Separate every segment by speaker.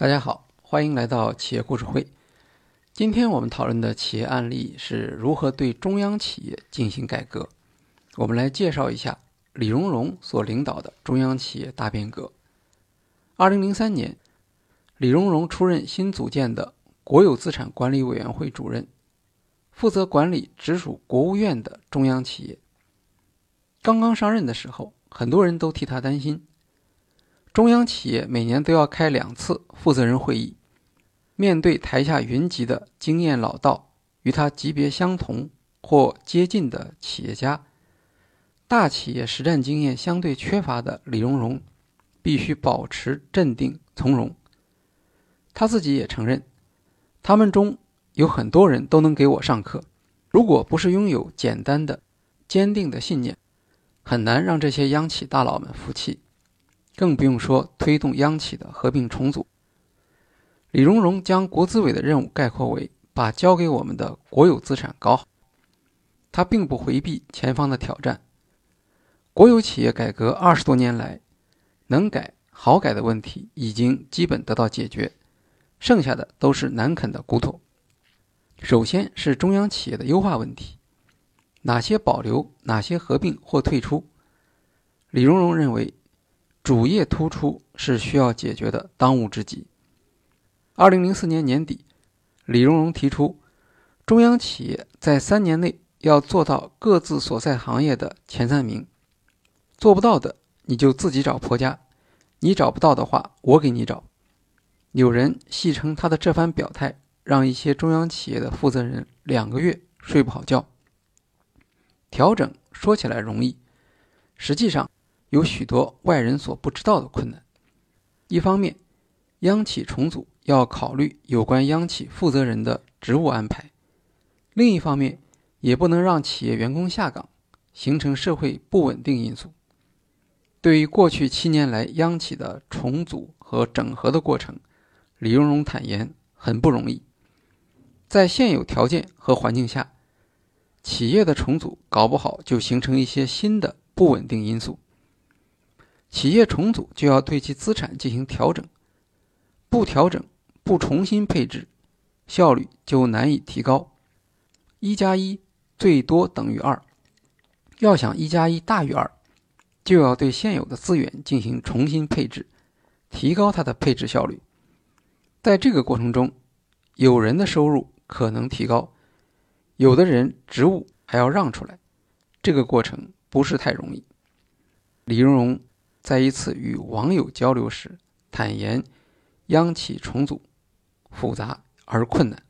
Speaker 1: 大家好，欢迎来到企业故事会。今天我们讨论的企业案例是如何对中央企业进行改革。我们来介绍一下李荣荣所领导的中央企业大变革。二零零三年，李荣荣出任新组建的国有资产管理委员会主任，负责管理直属国务院的中央企业。刚刚上任的时候，很多人都替他担心。中央企业每年都要开两次负责人会议，面对台下云集的经验老道、与他级别相同或接近的企业家，大企业实战经验相对缺乏的李荣荣，必须保持镇定从容。他自己也承认，他们中有很多人都能给我上课，如果不是拥有简单的、坚定的信念，很难让这些央企大佬们服气。更不用说推动央企的合并重组。李荣荣将国资委的任务概括为把交给我们的国有资产搞好。他并不回避前方的挑战。国有企业改革二十多年来，能改好改的问题已经基本得到解决，剩下的都是难啃的骨头。首先是中央企业的优化问题，哪些保留，哪些合并或退出？李荣荣认为。主业突出是需要解决的当务之急。二零零四年年底，李荣融提出，中央企业在三年内要做到各自所在行业的前三名，做不到的你就自己找婆家，你找不到的话，我给你找。有人戏称他的这番表态，让一些中央企业的负责人两个月睡不好觉。调整说起来容易，实际上。有许多外人所不知道的困难。一方面，央企重组要考虑有关央企负责人的职务安排；另一方面，也不能让企业员工下岗，形成社会不稳定因素。对于过去七年来央企的重组和整合的过程，李荣荣坦言很不容易。在现有条件和环境下，企业的重组搞不好就形成一些新的不稳定因素。企业重组就要对其资产进行调整，不调整、不重新配置，效率就难以提高。一加一最多等于二，要想一加一大于二，就要对现有的资源进行重新配置，提高它的配置效率。在这个过程中，有人的收入可能提高，有的人职务还要让出来，这个过程不是太容易。李荣荣。在一次与网友交流时，坦言，央企重组复杂而困难。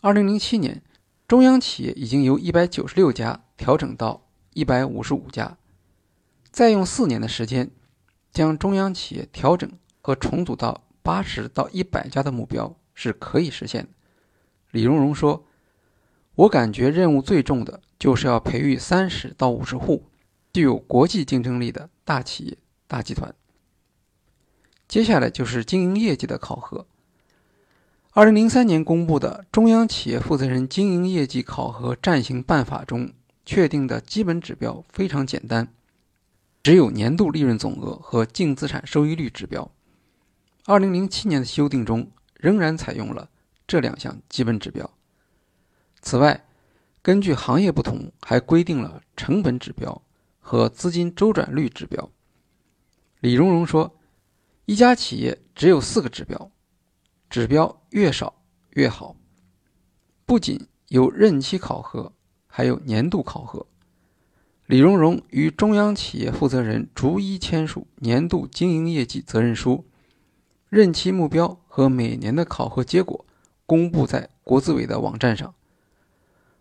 Speaker 1: 二零零七年，中央企业已经由一百九十六家调整到一百五十五家，再用四年的时间，将中央企业调整和重组到八十到一百家的目标是可以实现的。李荣荣说：“我感觉任务最重的就是要培育三十到五十户。”具有国际竞争力的大企业、大集团。接下来就是经营业绩的考核。二零零三年公布的《中央企业负责人经营业绩考核暂行办法》中确定的基本指标非常简单，只有年度利润总额和净资产收益率指标。二零零七年的修订中仍然采用了这两项基本指标。此外，根据行业不同，还规定了成本指标。和资金周转率指标，李荣荣说：“一家企业只有四个指标，指标越少越好。不仅有任期考核，还有年度考核。李荣荣与中央企业负责人逐一签署年度经营业绩责任书，任期目标和每年的考核结果公布在国资委的网站上。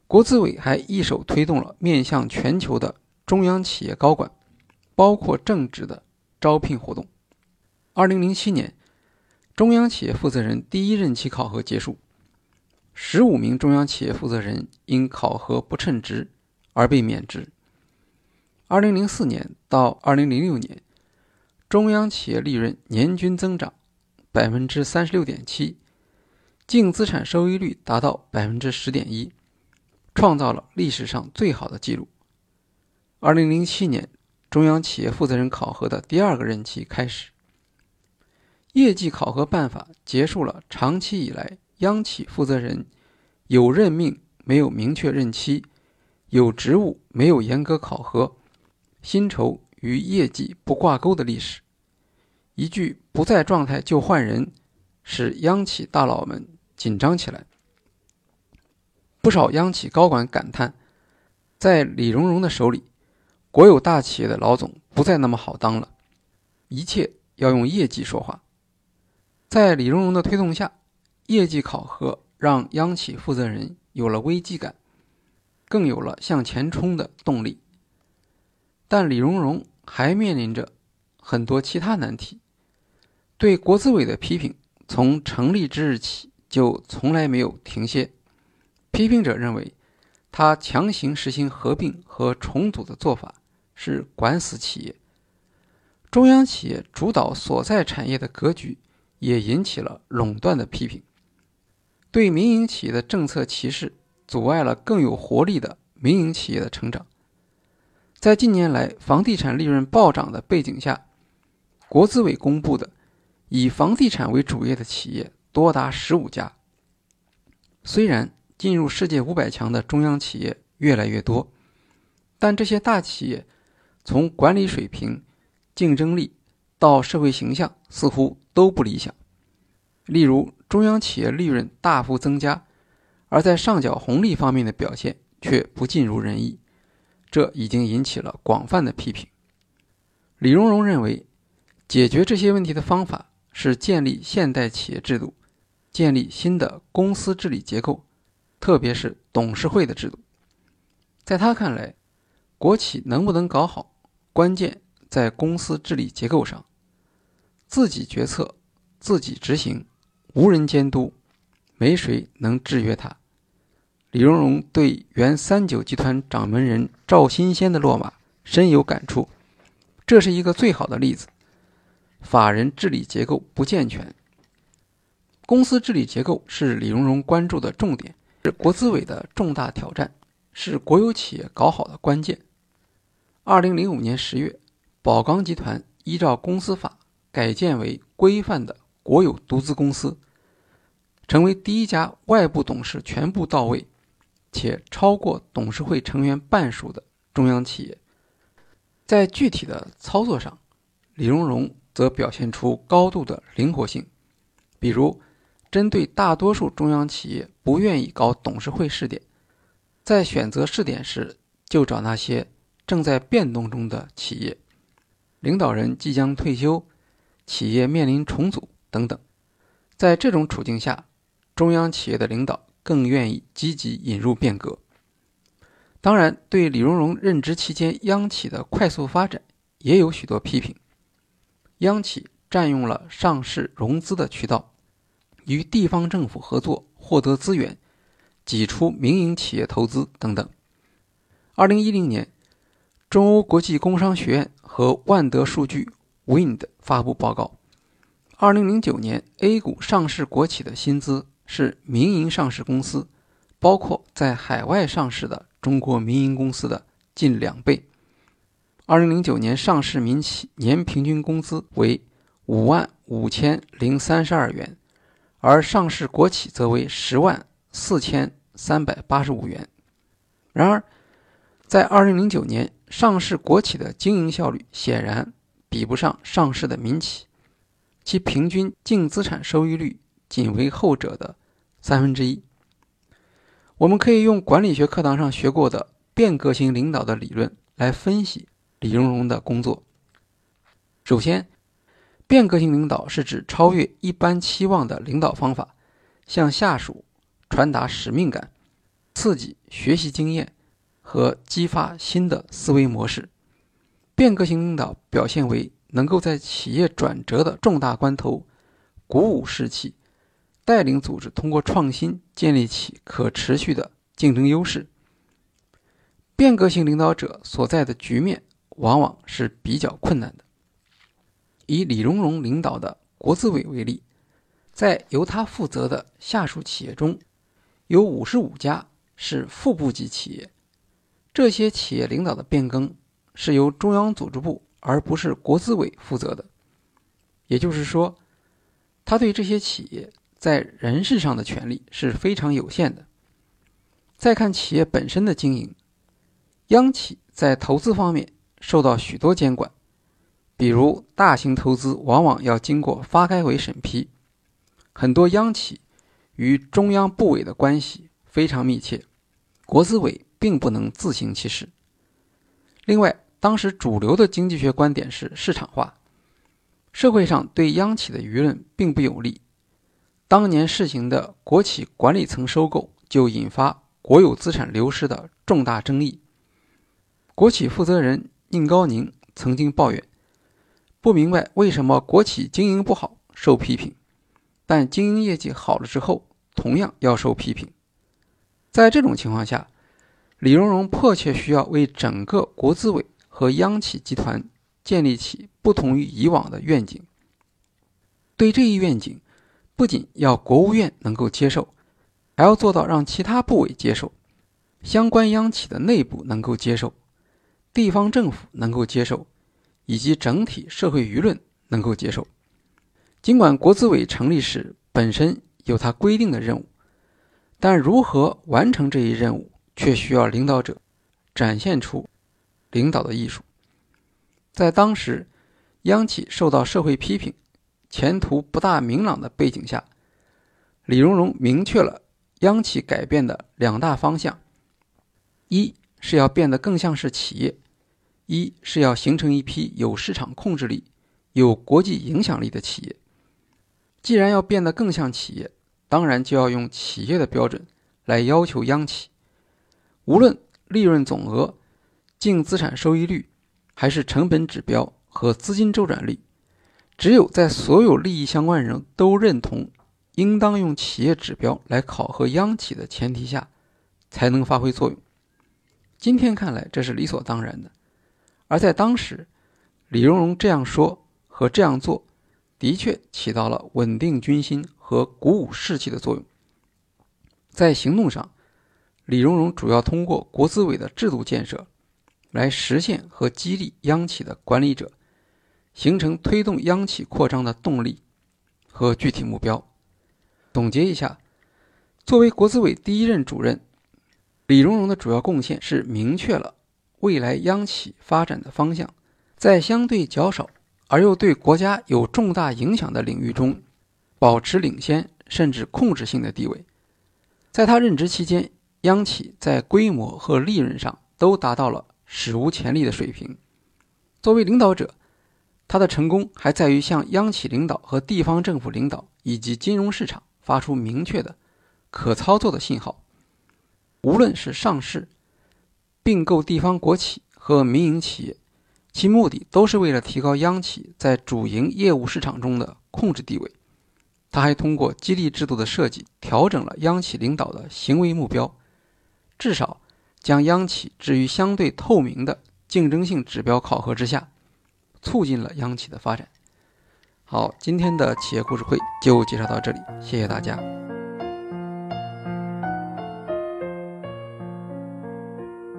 Speaker 1: 国资委还一手推动了面向全球的。”中央企业高管，包括正职的招聘活动。二零零七年，中央企业负责人第一任期考核结束，十五名中央企业负责人因考核不称职而被免职。二零零四年到二零零六年，中央企业利润年均增长百分之三十六点七，净资产收益率达到百分之十点一，创造了历史上最好的记录。二零零七年，中央企业负责人考核的第二个任期开始。业绩考核办法结束了长期以来央企负责人有任命没有明确任期，有职务没有严格考核，薪酬与业绩不挂钩的历史。一句“不在状态就换人”，使央企大佬们紧张起来。不少央企高管感叹，在李荣荣的手里，国有大企业的老总不再那么好当了，一切要用业绩说话。在李荣荣的推动下，业绩考核让央企负责人有了危机感，更有了向前冲的动力。但李荣荣还面临着很多其他难题。对国资委的批评从成立之日起就从来没有停歇。批评者认为，他强行实行合并和重组的做法是管死企业。中央企业主导所在产业的格局。也引起了垄断的批评，对民营企业的政策歧视阻碍了更有活力的民营企业的成长。在近年来房地产利润暴涨的背景下，国资委公布的以房地产为主业的企业多达十五家。虽然进入世界五百强的中央企业越来越多，但这些大企业从管理水平、竞争力到社会形象似乎。都不理想。例如，中央企业利润大幅增加，而在上缴红利方面的表现却不尽如人意，这已经引起了广泛的批评。李荣荣认为，解决这些问题的方法是建立现代企业制度，建立新的公司治理结构，特别是董事会的制度。在他看来，国企能不能搞好，关键在公司治理结构上。自己决策，自己执行，无人监督，没谁能制约他。李荣荣对原三九集团掌门人赵新先的落马深有感触，这是一个最好的例子。法人治理结构不健全，公司治理结构是李荣荣关注的重点，是国资委的重大挑战，是国有企业搞好的关键。二零零五年十月，宝钢集团依照公司法。改建为规范的国有独资公司，成为第一家外部董事全部到位且超过董事会成员半数的中央企业。在具体的操作上，李荣荣则表现出高度的灵活性，比如针对大多数中央企业不愿意搞董事会试点，在选择试点时就找那些正在变动中的企业，领导人即将退休。企业面临重组等等，在这种处境下，中央企业的领导更愿意积极引入变革。当然，对李荣荣任职期间央企的快速发展也有许多批评。央企占用了上市融资的渠道，与地方政府合作获得资源，挤出民营企业投资等等。二零一零年，中欧国际工商学院和万德数据。Wind 发布报告，二零零九年 A 股上市国企的薪资是民营上市公司，包括在海外上市的中国民营公司的近两倍。二零零九年上市民企年平均工资为五万五千零三十二元，而上市国企则为十万四千三百八十五元。然而，在二零零九年上市国企的经营效率显然。比不上上市的民企，其平均净资产收益率仅为后者的三分之一。我们可以用管理学课堂上学过的变革型领导的理论来分析李荣荣的工作。首先，变革型领导是指超越一般期望的领导方法，向下属传达使命感，刺激学习经验和激发新的思维模式。变革型领导表现为能够在企业转折的重大关头鼓舞士气，带领组织通过创新建立起可持续的竞争优势。变革型领导者所在的局面往往是比较困难的。以李荣荣领导的国资委为例，在由他负责的下属企业中，有五十五家是副部级企业，这些企业领导的变更。是由中央组织部而不是国资委负责的，也就是说，他对这些企业在人事上的权利是非常有限的。再看企业本身的经营，央企在投资方面受到许多监管，比如大型投资往往要经过发改委审批，很多央企与中央部委的关系非常密切，国资委并不能自行其事。另外，当时主流的经济学观点是市场化，社会上对央企的舆论并不有利。当年试行的国企管理层收购就引发。国有资产流失的重大争议，国企负责人宁高宁曾经抱怨，不明白为什么国企经营不好受批评，但经营业绩好了之后同样要受批评。在这种情况下，李荣荣迫切需要为整个国资委和央企集团建立起不同于以往的愿景。对这一愿景，不仅要国务院能够接受。还要做到让其他部委接受，相关央企的内部能够接受，地方政府能够接受，以及整体社会舆论能够接受。尽管国资委成立时本身有它规定的任务，但如何完成这一任务，却需要领导者展现出领导的艺术。在当时央企受到社会批评、前途不大明朗的背景下，李荣荣明确了。央企改变的两大方向，一是要变得更像是企业，一是要形成一批有市场控制力、有国际影响力的企业。既然要变得更像企业，当然就要用企业的标准来要求央企，无论利润总额、净资产收益率，还是成本指标和资金周转率，只有在所有利益相关人都认同。应当用企业指标来考核央企的前提下，才能发挥作用。今天看来这是理所当然的，而在当时，李荣荣这样说和这样做，的确起到了稳定军心和鼓舞士气的作用。在行动上，李荣荣主要通过国资委的制度建设，来实现和激励央企的管理者，形成推动央企扩张的动力和具体目标。总结一下，作为国资委第一任主任，李荣荣的主要贡献是明确了未来央企发展的方向，在相对较少而又对国家有重大影响的领域中，保持领先甚至控制性的地位。在他任职期间，央企在规模和利润上都达到了史无前例的水平。作为领导者，他的成功还在于向央企领导和地方政府领导以及金融市场。发出明确的、可操作的信号。无论是上市、并购地方国企和民营企业，其目的都是为了提高央企在主营业务市场中的控制地位。他还通过激励制度的设计，调整了央企领导的行为目标，至少将央企置于相对透明的竞争性指标考核之下，促进了央企的发展。好，今天的企业故事会就介绍到这里，谢谢大家。